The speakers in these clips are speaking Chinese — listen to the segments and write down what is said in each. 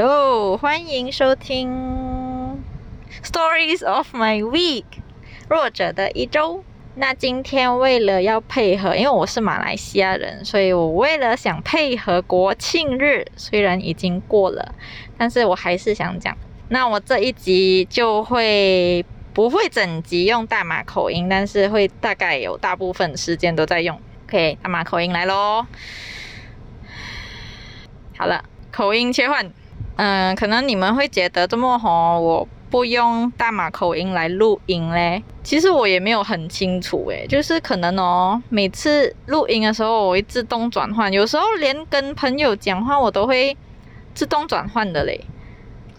哦，欢迎收听《Stories of My Week》弱者的一周。那今天为了要配合，因为我是马来西亚人，所以我为了想配合国庆日，虽然已经过了，但是我还是想讲。那我这一集就会不会整集用大马口音，但是会大概有大部分时间都在用。OK，大马口音来喽。好了，口音切换。嗯，可能你们会觉得这么吼，我不用大马口音来录音嘞。其实我也没有很清楚诶，就是可能哦，每次录音的时候我会自动转换，有时候连跟朋友讲话我都会自动转换的嘞。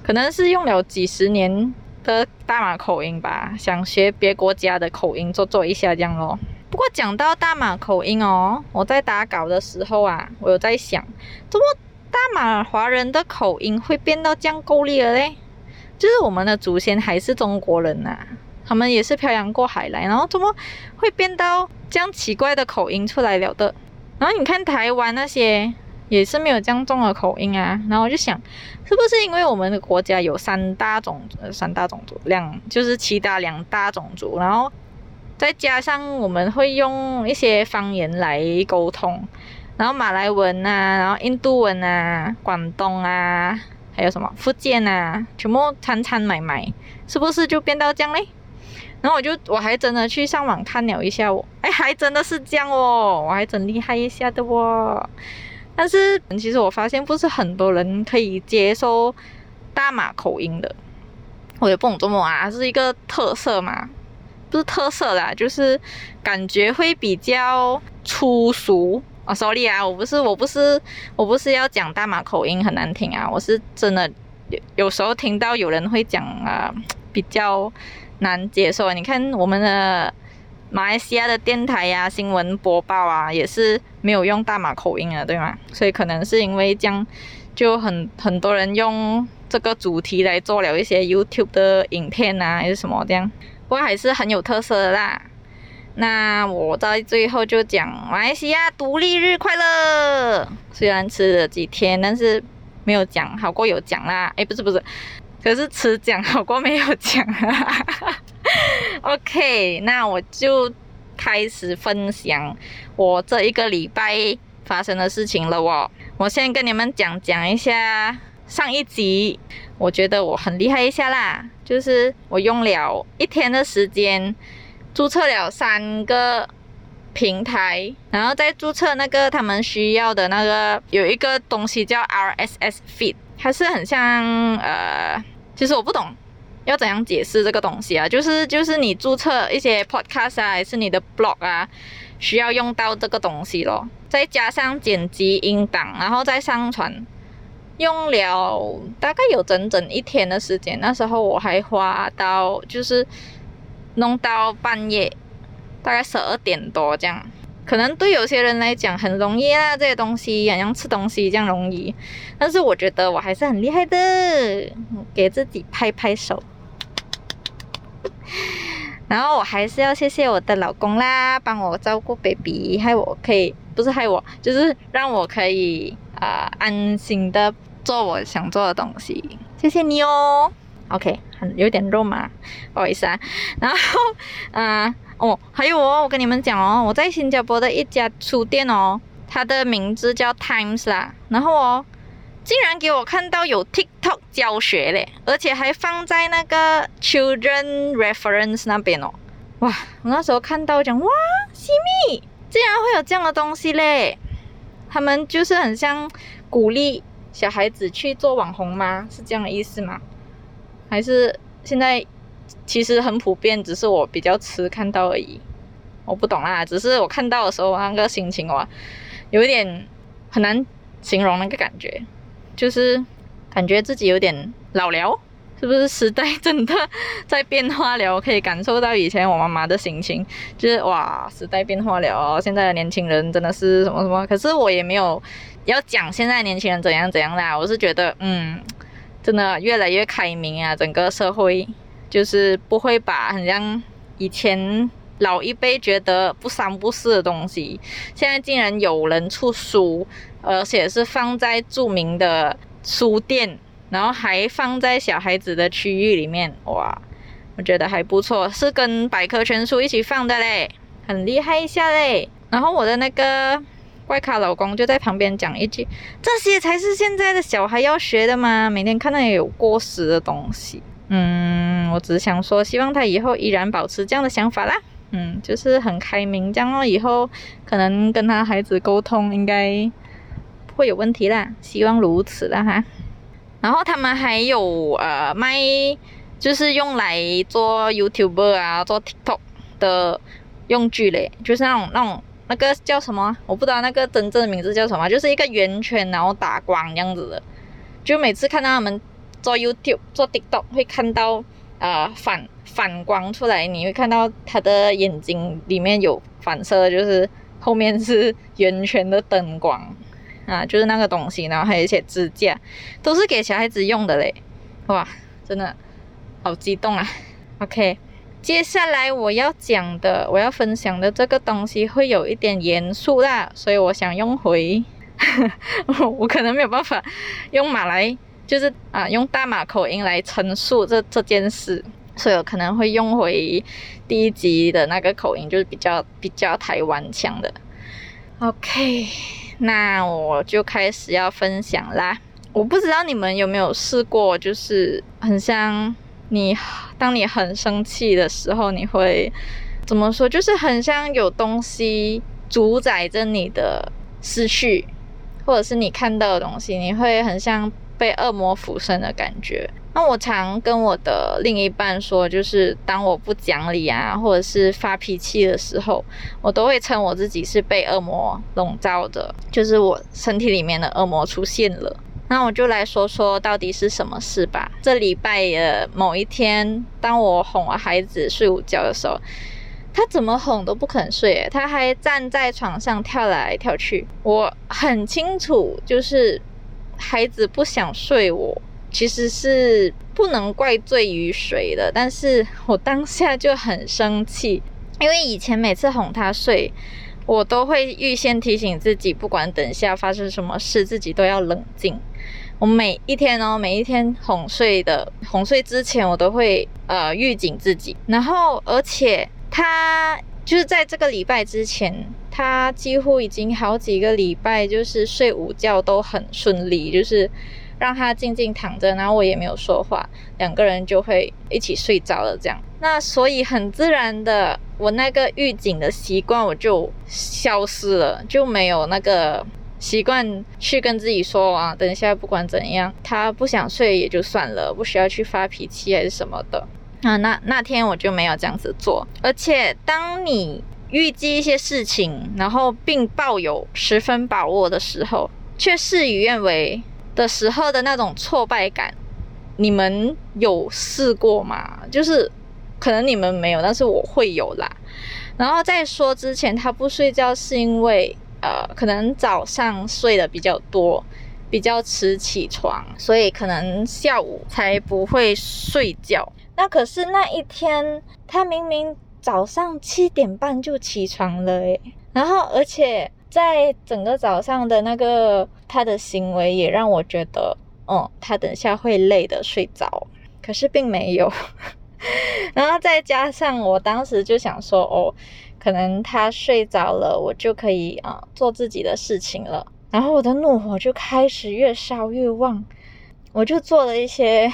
可能是用了几十年的大马口音吧，想学别国家的口音做做一下这样咯。不过讲到大马口音哦，我在打稿的时候啊，我有在想，怎么？大马华人的口音会变到这样够力了嘞？就是我们的祖先还是中国人呐，他们也是漂洋过海来，然后怎么会变到这样奇怪的口音出来了的？然后你看台湾那些也是没有这样重的口音啊，然后我就想，是不是因为我们的国家有三大种三大种族两就是其他两大种族，然后再加上我们会用一些方言来沟通。然后马来文啊，然后印度文啊，广东啊，还有什么福建啊，全部掺掺买买，是不是就变到这样嘞？然后我就我还真的去上网看了一下，我哎还真的是这样哦，我还真厉害一下的哦。但是其实我发现不是很多人可以接受大马口音的，我也不懂怎么啊，是一个特色嘛？不是特色啦，就是感觉会比较粗俗。我手里啊，我不是，我不是，我不是要讲大马口音很难听啊，我是真的有有时候听到有人会讲啊，比较难接受。你看我们的马来西亚的电台呀、新闻播报啊，也是没有用大马口音啊，对吗？所以可能是因为这样，就很很多人用这个主题来做了一些 YouTube 的影片啊，还是什么这样，不过还是很有特色的啦。那我在最后就讲马来西亚独立日快乐。虽然吃了几天，但是没有讲好过有讲啦。哎，不是不是，可是吃讲好过没有讲。OK，那我就开始分享我这一个礼拜发生的事情了哦。我先跟你们讲讲一下上一集，我觉得我很厉害一下啦，就是我用了一天的时间。注册了三个平台，然后再注册那个他们需要的那个有一个东西叫 RSS feed，它是很像呃，其实我不懂要怎样解释这个东西啊，就是就是你注册一些 podcast 啊，还是你的 blog 啊，需要用到这个东西咯，再加上剪辑音档，然后再上传，用了大概有整整一天的时间，那时候我还花到就是。弄到半夜，大概十二点多这样，可能对有些人来讲很容易啊，这些东西好像吃东西这样容易，但是我觉得我还是很厉害的，给自己拍拍手。然后我还是要谢谢我的老公啦，帮我照顾 baby，害我可以不是害我，就是让我可以啊安心的做我想做的东西，谢谢你哦。OK，很有点肉麻，不好意思啊。然后，嗯，哦，还有哦，我跟你们讲哦，我在新加坡的一家书店哦，它的名字叫 Times 啦。然后哦，竟然给我看到有 TikTok 教学嘞，而且还放在那个 Children Reference 那边哦。哇，我那时候看到讲哇，西米，竟然会有这样的东西嘞。他们就是很像鼓励小孩子去做网红吗？是这样的意思吗？还是现在其实很普遍，只是我比较迟看到而已。我不懂啦，只是我看到的时候那个心情哇，有一点很难形容那个感觉，就是感觉自己有点老了，是不是时代真的 在变化了？我可以感受到以前我妈妈的心情，就是哇，时代变化了，现在的年轻人真的是什么什么。可是我也没有要讲现在年轻人怎样怎样啦，我是觉得嗯。真的越来越开明啊！整个社会就是不会把很像以前老一辈觉得不三不四的东西，现在竟然有人出书，而且是放在著名的书店然后还放在小孩子的区域里面，哇，我觉得还不错，是跟百科全书一起放的嘞，很厉害一下嘞。然后我的那个怪咖老公就在旁边讲一句：“这些才是现在的小孩要学的吗？每天看到有过时的东西。”嗯，我只想说，希望他以后依然保持这样的想法啦。嗯，就是很开明，这样哦，以后可能跟他孩子沟通应该不会有问题啦，希望如此啦哈。然后他们还有呃卖，就是用来做 YouTuber 啊，做 TikTok 的用具嘞，就是那种那种。那个叫什么？我不知道那个真正的名字叫什么，就是一个圆圈，然后打光这样子的。就每次看到他们做 YouTube、做 TikTok，会看到啊反反光出来，你会看到他的眼睛里面有反射，就是后面是圆圈的灯光啊，就是那个东西。然后还有一些支架，都是给小孩子用的嘞。哇，真的好激动啊！OK。接下来我要讲的，我要分享的这个东西会有一点严肃啦，所以我想用回，我可能没有办法用马来，就是啊用大马口音来陈述这这件事，所以我可能会用回第一集的那个口音，就是比较比较台湾腔的。OK，那我就开始要分享啦。我不知道你们有没有试过，就是很像。你当你很生气的时候，你会怎么说？就是很像有东西主宰着你的思绪，或者是你看到的东西，你会很像被恶魔附身的感觉。那我常跟我的另一半说，就是当我不讲理啊，或者是发脾气的时候，我都会称我自己是被恶魔笼罩的，就是我身体里面的恶魔出现了。那我就来说说到底是什么事吧。这礼拜的某一天，当我哄我孩子睡午觉的时候，他怎么哄都不肯睡，他还站在床上跳来跳去。我很清楚，就是孩子不想睡，我其实是不能怪罪于谁的。但是我当下就很生气，因为以前每次哄他睡。我都会预先提醒自己，不管等下发生什么事，自己都要冷静。我每一天哦，每一天哄睡的哄睡之前，我都会呃预警自己。然后，而且他就是在这个礼拜之前，他几乎已经好几个礼拜就是睡午觉都很顺利，就是让他静静躺着，然后我也没有说话，两个人就会一起睡着了这样。那所以很自然的，我那个预警的习惯我就消失了，就没有那个习惯去跟自己说啊，等一下不管怎样，他不想睡也就算了，不需要去发脾气还是什么的啊。那那天我就没有这样子做，而且当你预计一些事情，然后并抱有十分把握的时候，却事与愿违的时候的那种挫败感，你们有试过吗？就是。可能你们没有，但是我会有啦。然后在说之前，他不睡觉是因为呃，可能早上睡的比较多，比较迟起床，所以可能下午才不会睡觉。那可是那一天，他明明早上七点半就起床了诶，然后而且在整个早上的那个他的行为也让我觉得，嗯，他等下会累的睡着，可是并没有。然后再加上我当时就想说，哦，可能他睡着了，我就可以啊做自己的事情了。然后我的怒火就开始越烧越旺，我就做了一些，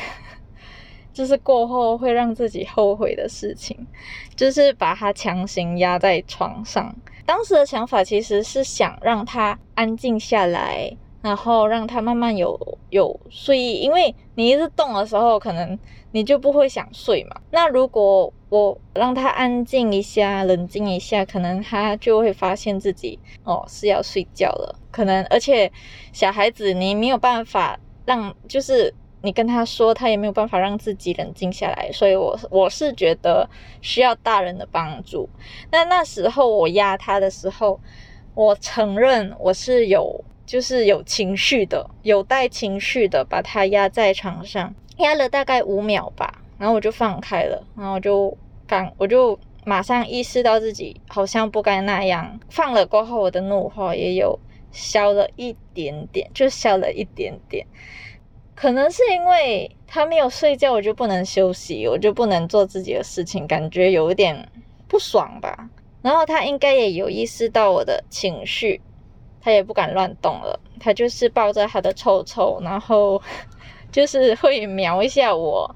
就是过后会让自己后悔的事情，就是把他强行压在床上。当时的想法其实是想让他安静下来。然后让他慢慢有有睡意，因为你一直动的时候，可能你就不会想睡嘛。那如果我让他安静一下、冷静一下，可能他就会发现自己哦是要睡觉了。可能而且小孩子你没有办法让，就是你跟他说，他也没有办法让自己冷静下来。所以，我我是觉得需要大人的帮助。那那时候我压他的时候，我承认我是有。就是有情绪的，有带情绪的，把他压在床上，压了大概五秒吧，然后我就放开了，然后我就刚，我就马上意识到自己好像不该那样，放了过后，我的怒火也有消了一点点，就消了一点点。可能是因为他没有睡觉，我就不能休息，我就不能做自己的事情，感觉有一点不爽吧。然后他应该也有意识到我的情绪，他也不敢乱动了，他就是抱着他的臭臭，然后 就是会瞄一下我，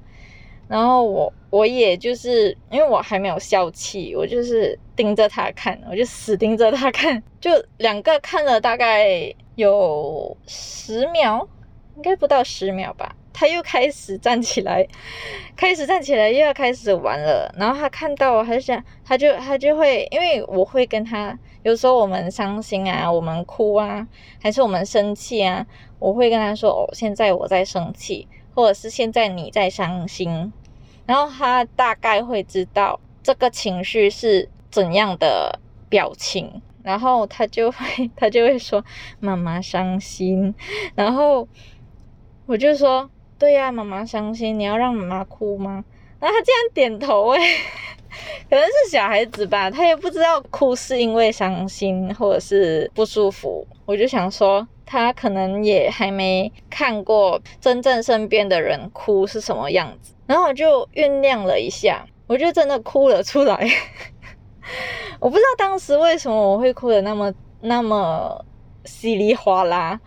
然后我我也就是因为我还没有消气，我就是盯着他看，我就死盯着他看，就两个看了大概有十秒。应该不到十秒吧，他又开始站起来，开始站起来，又要开始玩了。然后他看到我，他就想，他就他就会，因为我会跟他，有时候我们伤心啊，我们哭啊，还是我们生气啊，我会跟他说：“哦，现在我在生气，或者是现在你在伤心。”然后他大概会知道这个情绪是怎样的表情，然后他就会他就会说：“妈妈伤心。”然后。我就说，对呀，妈妈伤心，你要让妈妈哭吗？然后他竟然点头，诶 可能是小孩子吧，他也不知道哭是因为伤心或者是不舒服。我就想说，他可能也还没看过真正身边的人哭是什么样子。然后我就酝酿了一下，我就真的哭了出来。我不知道当时为什么我会哭的那么那么稀里哗啦，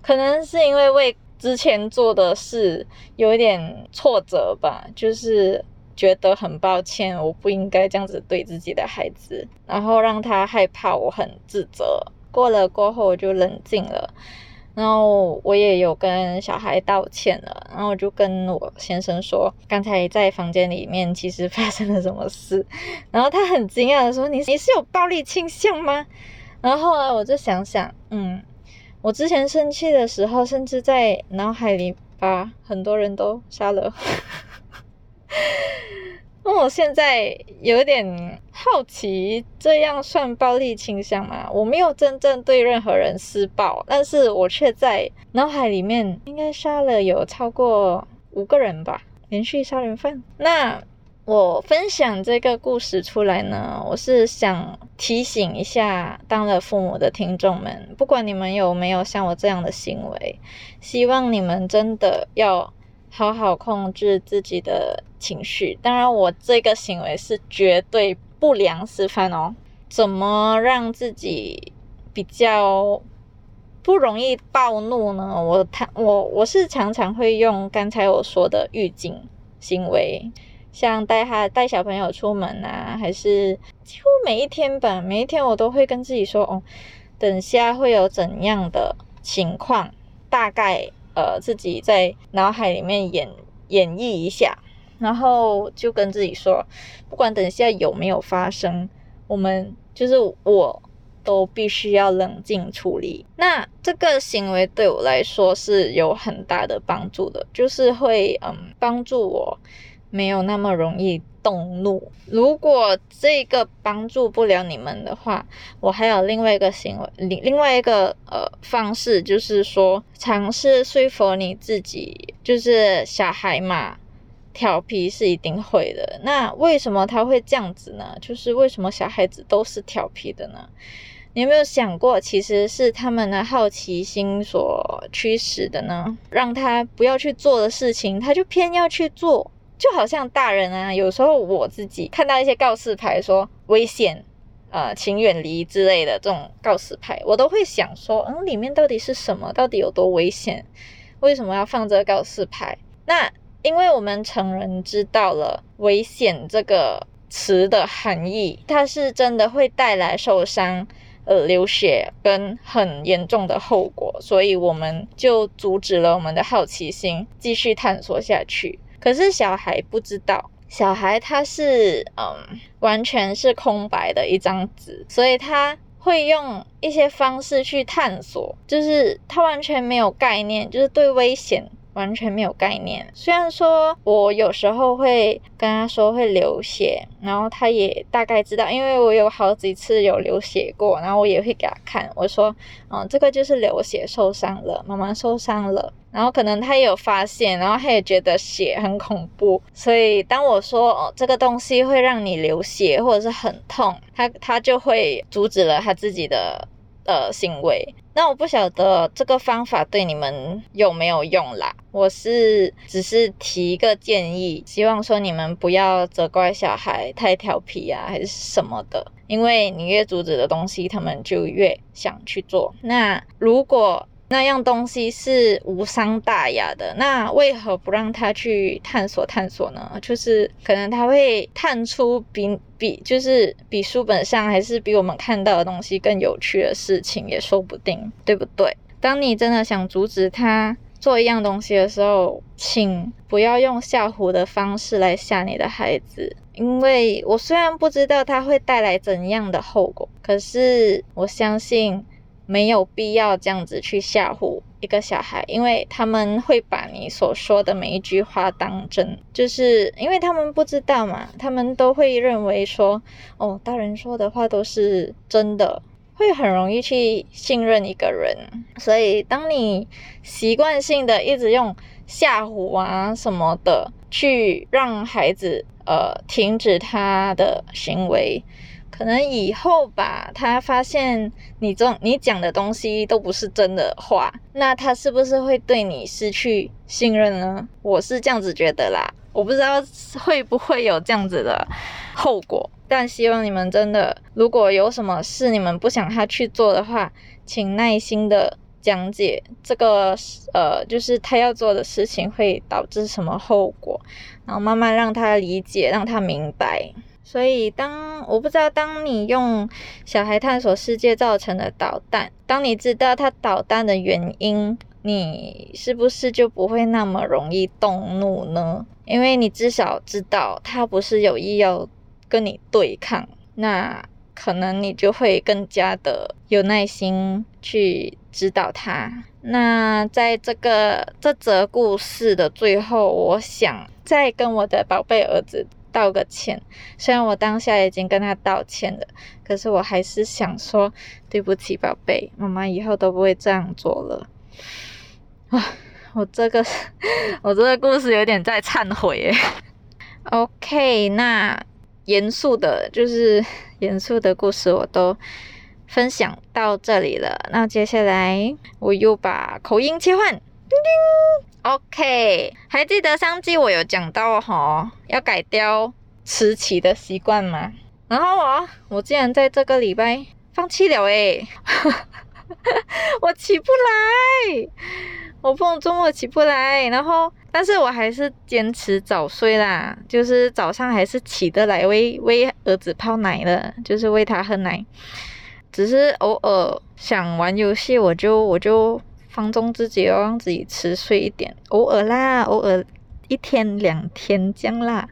可能是因为为。之前做的事有一点挫折吧，就是觉得很抱歉，我不应该这样子对自己的孩子，然后让他害怕，我很自责。过了过后我就冷静了，然后我也有跟小孩道歉了，然后我就跟我先生说，刚才在房间里面其实发生了什么事，然后他很惊讶的说，你你是有暴力倾向吗？然后后来我就想想，嗯。我之前生气的时候，甚至在脑海里把很多人都杀了。那我现在有点好奇，这样算暴力倾向吗？我没有真正对任何人施暴，但是我却在脑海里面应该杀了有超过五个人吧，连续杀人犯。那。我分享这个故事出来呢，我是想提醒一下当了父母的听众们，不管你们有没有像我这样的行为，希望你们真的要好好控制自己的情绪。当然，我这个行为是绝对不良示范哦。怎么让自己比较不容易暴怒呢？我他我我是常常会用刚才我说的预警行为。像带他带小朋友出门啊，还是几乎每一天吧，每一天我都会跟自己说，哦，等下会有怎样的情况，大概呃自己在脑海里面演演绎一下，然后就跟自己说，不管等下有没有发生，我们就是我都必须要冷静处理。那这个行为对我来说是有很大的帮助的，就是会嗯帮助我。没有那么容易动怒。如果这个帮助不了你们的话，我还有另外一个行为，另另外一个呃方式，就是说尝试说服你自己，就是小孩嘛，调皮是一定会的。那为什么他会这样子呢？就是为什么小孩子都是调皮的呢？你有没有想过，其实是他们的好奇心所驱使的呢？让他不要去做的事情，他就偏要去做。就好像大人啊，有时候我自己看到一些告示牌说危险，呃，请远离之类的这种告示牌，我都会想说，嗯，里面到底是什么？到底有多危险？为什么要放这个告示牌？那因为我们成人知道了危险这个词的含义，它是真的会带来受伤、呃，流血跟很严重的后果，所以我们就阻止了我们的好奇心继续探索下去。可是小孩不知道，小孩他是嗯，完全是空白的一张纸，所以他会用一些方式去探索，就是他完全没有概念，就是对危险。完全没有概念。虽然说我有时候会跟他说会流血，然后他也大概知道，因为我有好几次有流血过，然后我也会给他看，我说，嗯，这个就是流血受伤了，妈妈受伤了。然后可能他也有发现，然后他也觉得血很恐怖，所以当我说哦这个东西会让你流血或者是很痛，他他就会阻止了他自己的。呃，行为，那我不晓得这个方法对你们有没有用啦。我是只是提一个建议，希望说你们不要责怪小孩太调皮啊，还是什么的。因为你越阻止的东西，他们就越想去做。那如果那样东西是无伤大雅的，那为何不让他去探索探索呢？就是可能他会探出比比就是比书本上还是比我们看到的东西更有趣的事情，也说不定，对不对？当你真的想阻止他做一样东西的时候，请不要用吓唬的方式来吓你的孩子，因为我虽然不知道他会带来怎样的后果，可是我相信。没有必要这样子去吓唬一个小孩，因为他们会把你所说的每一句话当真，就是因为他们不知道嘛，他们都会认为说，哦，大人说的话都是真的，会很容易去信任一个人。所以，当你习惯性的一直用吓唬啊什么的去让孩子呃停止他的行为。可能以后吧，他发现你这你讲的东西都不是真的话，那他是不是会对你失去信任呢？我是这样子觉得啦，我不知道会不会有这样子的后果，但希望你们真的，如果有什么事你们不想他去做的话，请耐心的讲解这个呃，就是他要做的事情会导致什么后果，然后慢慢让他理解，让他明白。所以，当我不知道，当你用小孩探索世界造成的导弹，当你知道他导弹的原因，你是不是就不会那么容易动怒呢？因为你至少知道他不是有意要跟你对抗，那可能你就会更加的有耐心去指导他。那在这个这则故事的最后，我想再跟我的宝贝儿子。道个歉，虽然我当下已经跟他道歉了，可是我还是想说对不起，宝贝，妈妈以后都不会这样做了。啊，我这个 我这个故事有点在忏悔耶。OK，那严肃的，就是严肃的故事我都分享到这里了。那接下来我又把口音切换。叮叮，OK，还记得上季我有讲到哈，要改掉迟起的习惯吗？然后我，我竟然在这个礼拜放弃了诶，我起不来，我不周末起不来，然后，但是我还是坚持早睡啦，就是早上还是起得来喂喂儿子泡奶的，就是喂他喝奶，只是偶尔想玩游戏，我就我就。放纵自己，要让自己迟睡一点，偶尔啦，偶尔一天两天这样啦。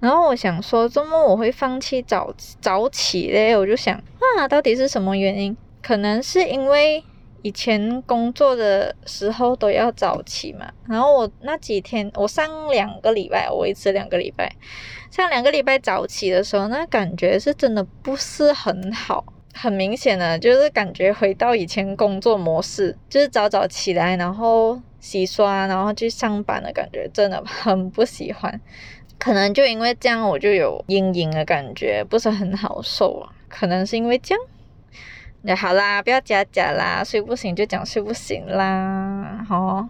然后我想说，周末我会放弃早早起嘞，我就想啊，到底是什么原因？可能是因为以前工作的时候都要早起嘛。然后我那几天，我上两个礼拜，我维持两个礼拜，上两个礼拜早起的时候，那感觉是真的不是很好。很明显的，就是感觉回到以前工作模式，就是早早起来，然后洗刷，然后去上班的感觉，真的很不喜欢。可能就因为这样，我就有阴影的感觉，不是很好受啊。可能是因为这样。那好啦，不要假假啦，睡不醒就讲睡不醒啦，好。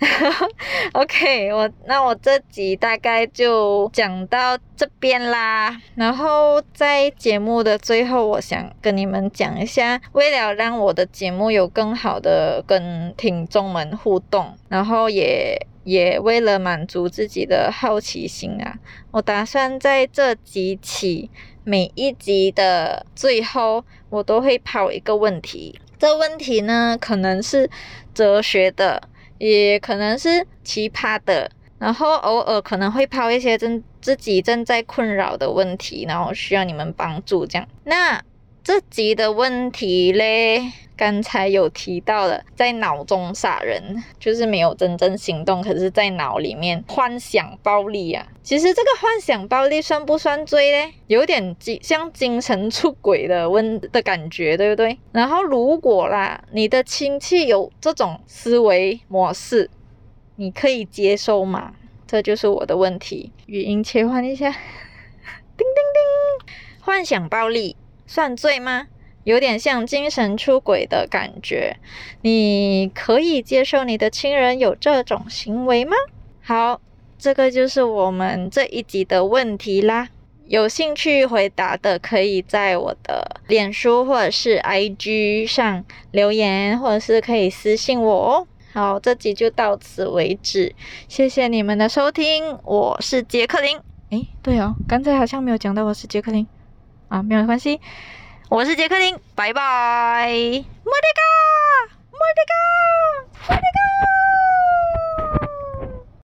OK，我那我这集大概就讲到这边啦。然后在节目的最后，我想跟你们讲一下，为了让我的节目有更好的跟听众们互动，然后也也为了满足自己的好奇心啊，我打算在这几期每一集的最后，我都会抛一个问题。这问题呢，可能是哲学的。也可能是奇葩的，然后偶尔可能会抛一些正自己正在困扰的问题，然后需要你们帮助这样。那这集的问题嘞，刚才有提到了，在脑中杀人，就是没有真正行动，可是在脑里面幻想暴力啊。其实这个幻想暴力算不算罪嘞？有点精像精神出轨的问的感觉，对不对？然后如果啦，你的亲戚有这种思维模式，你可以接受吗？这就是我的问题。语音切换一下，叮叮叮，幻想暴力。算罪吗？有点像精神出轨的感觉。你可以接受你的亲人有这种行为吗？好，这个就是我们这一集的问题啦。有兴趣回答的，可以在我的脸书或者是 IG 上留言，或者是可以私信我哦。好，这集就到此为止，谢谢你们的收听，我是杰克林。诶，对哦，刚才好像没有讲到我是杰克林啊，没有关系，我是杰克林，拜拜，莫迪卡，莫迪卡，莫迪卡。